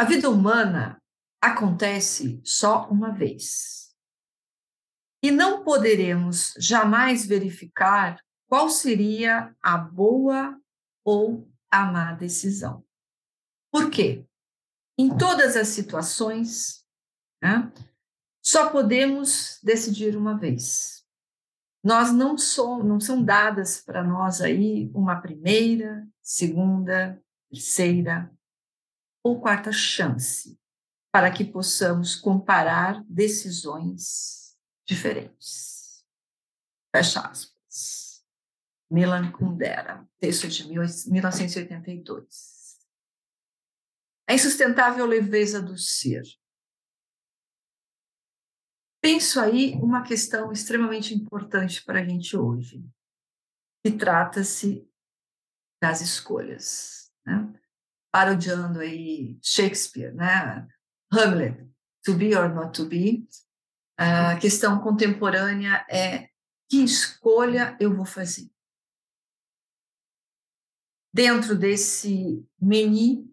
A vida humana acontece só uma vez. E não poderemos jamais verificar qual seria a boa ou a má decisão. Por quê? Em todas as situações, né, só podemos decidir uma vez. Nós não somos, não são dadas para nós aí uma primeira, segunda, terceira ou quarta chance para que possamos comparar decisões diferentes. Fecha aspas. Milan Kundera, texto de 1982. A insustentável leveza do ser. Penso aí uma questão extremamente importante para a gente hoje, que trata-se das escolhas, né? Parodiando aí Shakespeare, né? Hamlet, to be or not to be. A questão contemporânea é que escolha eu vou fazer? Dentro desse menu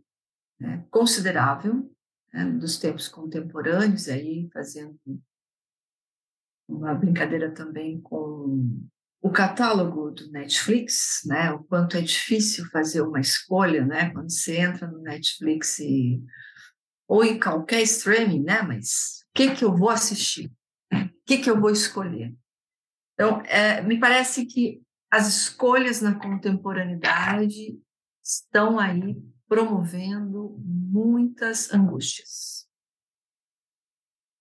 né, considerável né, dos tempos contemporâneos, aí fazendo uma brincadeira também com o catálogo do Netflix, né? O quanto é difícil fazer uma escolha, né? Quando você entra no Netflix e ou em qualquer streaming, né? Mas o que que eu vou assistir? O que que eu vou escolher? Então, é, me parece que as escolhas na contemporaneidade estão aí promovendo muitas angústias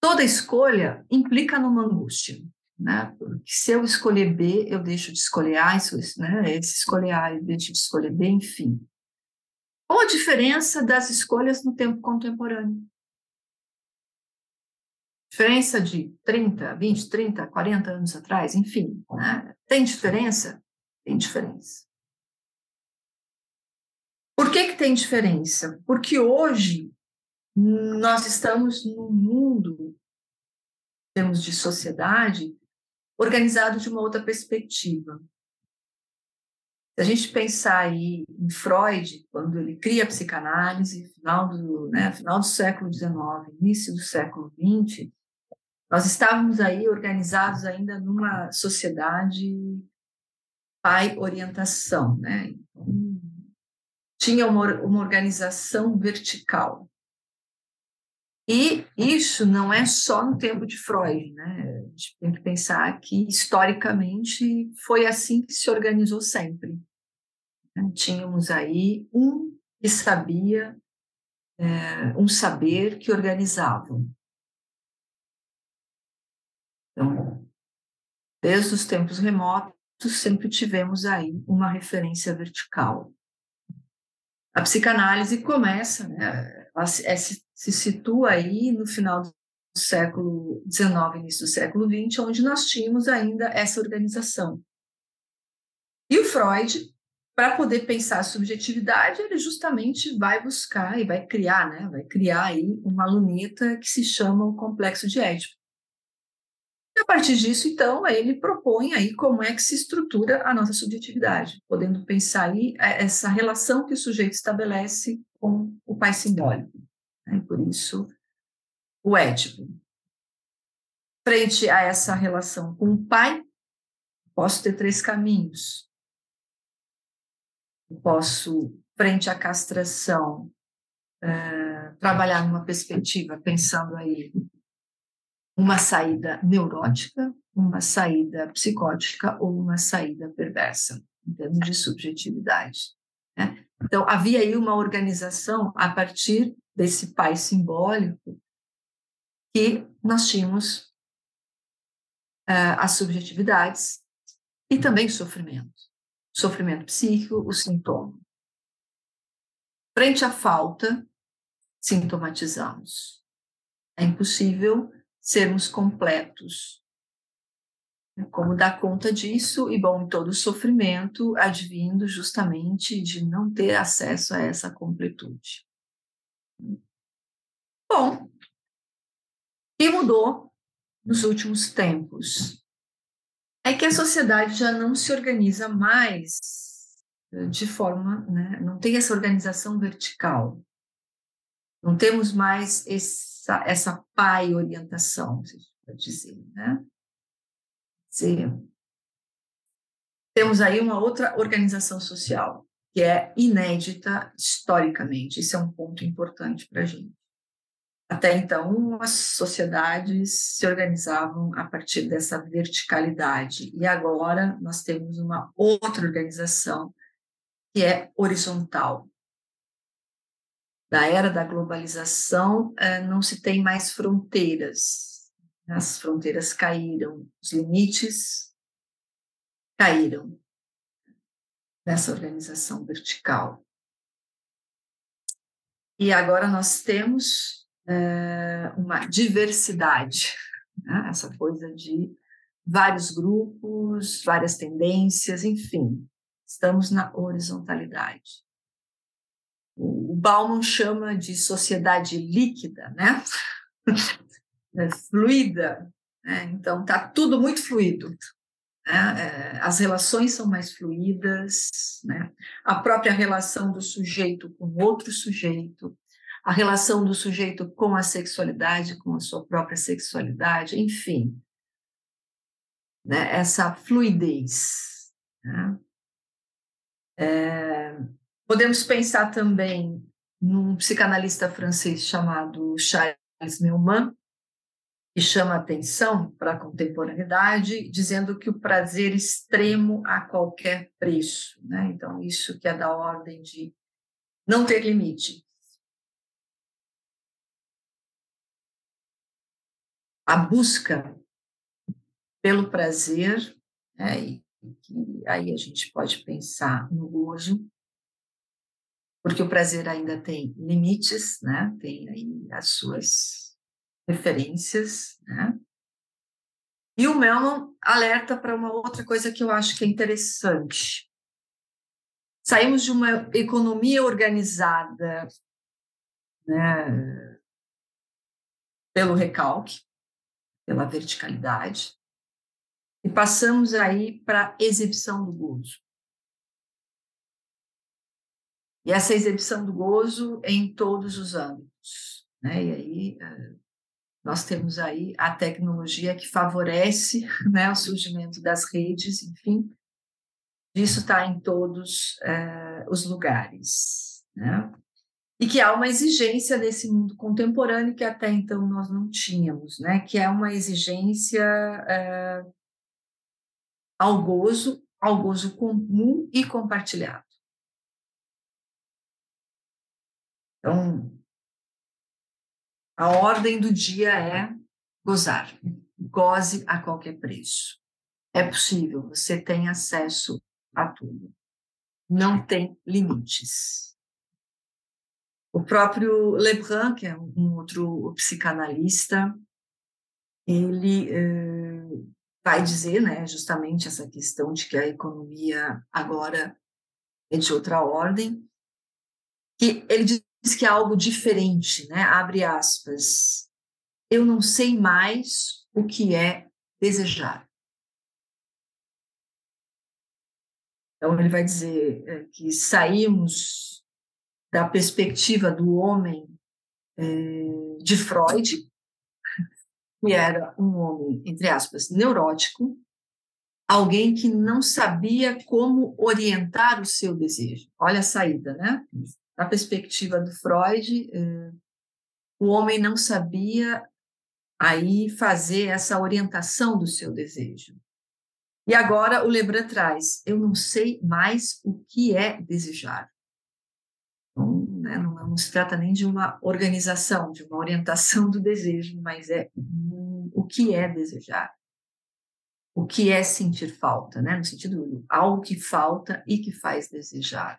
toda escolha implica numa angústia, né? Porque se eu escolher B, eu deixo de escolher A, né? Se escolher A, eu deixo de escolher B, enfim. Qual a diferença das escolhas no tempo contemporâneo? Diferença de 30, 20, 30, 40 anos atrás, enfim. Né? Tem diferença? Tem diferença. Por que, que tem diferença? Porque hoje nós estamos num mundo, em termos de sociedade, organizado de uma outra perspectiva. Se a gente pensar aí em Freud, quando ele cria a psicanálise, final do, né, final do século XIX, início do século XX, nós estávamos aí organizados ainda numa sociedade pai-orientação, né? Então, tinha uma, uma organização vertical. E isso não é só no tempo de Freud, né? A gente tem que pensar que, historicamente, foi assim que se organizou sempre. Né? Tínhamos aí um que sabia, é, um saber que organizava. Então, desde os tempos remotos, sempre tivemos aí uma referência vertical. A psicanálise começa, né? Ela se situa aí no final do século XIX, início do século XX, onde nós tínhamos ainda essa organização. E o Freud, para poder pensar a subjetividade, ele justamente vai buscar e vai criar, né? Vai criar aí uma luneta que se chama o complexo de Édipo. E a partir disso, então, ele propõe aí como é que se estrutura a nossa subjetividade, podendo pensar aí é, essa relação que o sujeito estabelece com o pai simbólico. Né? Por isso, o Édipo. Frente a essa relação com o pai, posso ter três caminhos. Eu posso, frente à castração, é, trabalhar numa perspectiva pensando aí uma saída neurótica, uma saída psicótica ou uma saída perversa, em termos de subjetividade. Né? Então, havia aí uma organização a partir desse pai simbólico, que nós tínhamos uh, as subjetividades e também sofrimento. Sofrimento psíquico, o sintoma. Frente à falta, sintomatizamos. É impossível sermos completos. Como dar conta disso? E, bom, todo o sofrimento advindo justamente de não ter acesso a essa completude. Bom, o que mudou nos últimos tempos é que a sociedade já não se organiza mais eh, de forma, né, não tem essa organização vertical. Não temos mais essa, essa pai orientação, se pode dizer, né? Sim. Temos aí uma outra organização social, que é inédita historicamente. Isso é um ponto importante para a gente. Até então, as sociedades se organizavam a partir dessa verticalidade, e agora nós temos uma outra organização que é horizontal. Na era da globalização, eh, não se tem mais fronteiras, as fronteiras caíram, os limites caíram nessa organização vertical. E agora nós temos é, uma diversidade, né? essa coisa de vários grupos, várias tendências, enfim, estamos na horizontalidade. O, o Bauman chama de sociedade líquida, né? é fluida, né? então está tudo muito fluido. Né? É, as relações são mais fluídas, né? a própria relação do sujeito com outro sujeito, a relação do sujeito com a sexualidade, com a sua própria sexualidade, enfim, né, essa fluidez. Né? É, podemos pensar também num psicanalista francês chamado Charles Neumann, que chama atenção para a contemporaneidade, dizendo que o prazer extremo a qualquer preço. Né? Então, isso que é da ordem de não ter limite. a busca pelo prazer, né, e que aí a gente pode pensar no gozo, porque o prazer ainda tem limites, né, tem aí as suas referências, né, e o Melman alerta para uma outra coisa que eu acho que é interessante. Saímos de uma economia organizada né, pelo recalque, pela verticalidade, e passamos aí para a exibição do gozo. E essa exibição do gozo em todos os âmbitos. Né? E aí eh, nós temos aí a tecnologia que favorece né, o surgimento das redes, enfim, isso está em todos eh, os lugares. Né? e que há uma exigência nesse mundo contemporâneo que até então nós não tínhamos, né? que é uma exigência é, ao gozo, ao gozo comum e compartilhado. Então, a ordem do dia é gozar, goze a qualquer preço. É possível, você tem acesso a tudo. Não tem limites. O próprio Lebrun, que é um outro psicanalista, ele eh, vai dizer, né, justamente essa questão de que a economia agora é de outra ordem, que ele diz que é algo diferente, né, abre aspas, eu não sei mais o que é desejar. Então, ele vai dizer eh, que saímos da perspectiva do homem é, de Freud, que era um homem, entre aspas, neurótico, alguém que não sabia como orientar o seu desejo. Olha a saída, né? Da perspectiva do Freud, é, o homem não sabia aí fazer essa orientação do seu desejo. E agora o Lebrun traz: eu não sei mais o que é desejar. Então, né, não, não, se trata nem de uma organização, de uma orientação do desejo, mas é o que é desejar. O que é sentir falta, né? no sentido algo que falta e que faz desejar.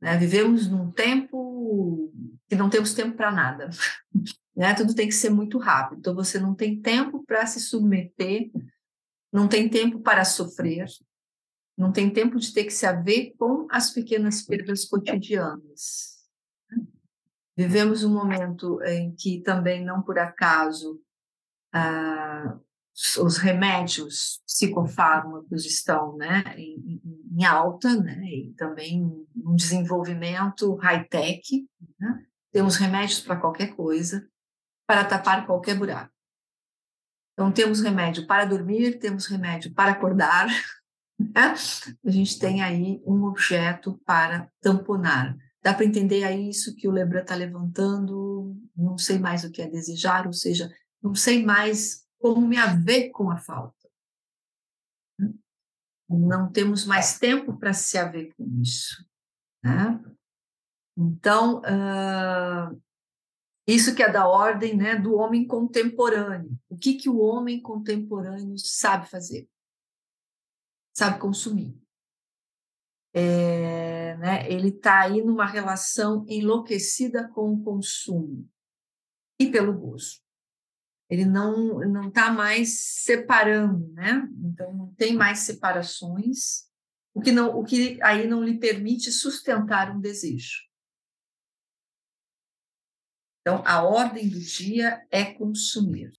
Né? Vivemos num tempo que não temos tempo para nada. Né? Tudo tem que ser muito rápido. Então, você não tem tempo para se submeter, não tem tempo para sofrer, não tem tempo de ter que se haver com as pequenas perdas cotidianas. Vivemos um momento em que também, não por acaso, ah, os remédios psicofármacos estão né, em, em, alta, né, e também um desenvolvimento high-tech. Né? temos remédios para qualquer coisa, para tapar qualquer buraco. Então, temos remédio para dormir, temos remédio para acordar, né? a gente tem aí um objeto para tamponar. Dá para entender aí isso que o Lebran está levantando, não sei mais o que é desejar, ou seja, não sei mais como me haver com a falta. Não temos mais tempo para se haver com isso. Né? Então, uh, isso que é da ordem né, do homem contemporâneo. O que, que o homem contemporâneo sabe fazer? Sabe consumir. É, né, ele está aí numa relação enlouquecida com o consumo e pelo gozo. Ele não não está mais separando, né? Então não tem mais separações, o que não o que aí não lhe permite sustentar um desejo. Então, a ordem do dia é consumir.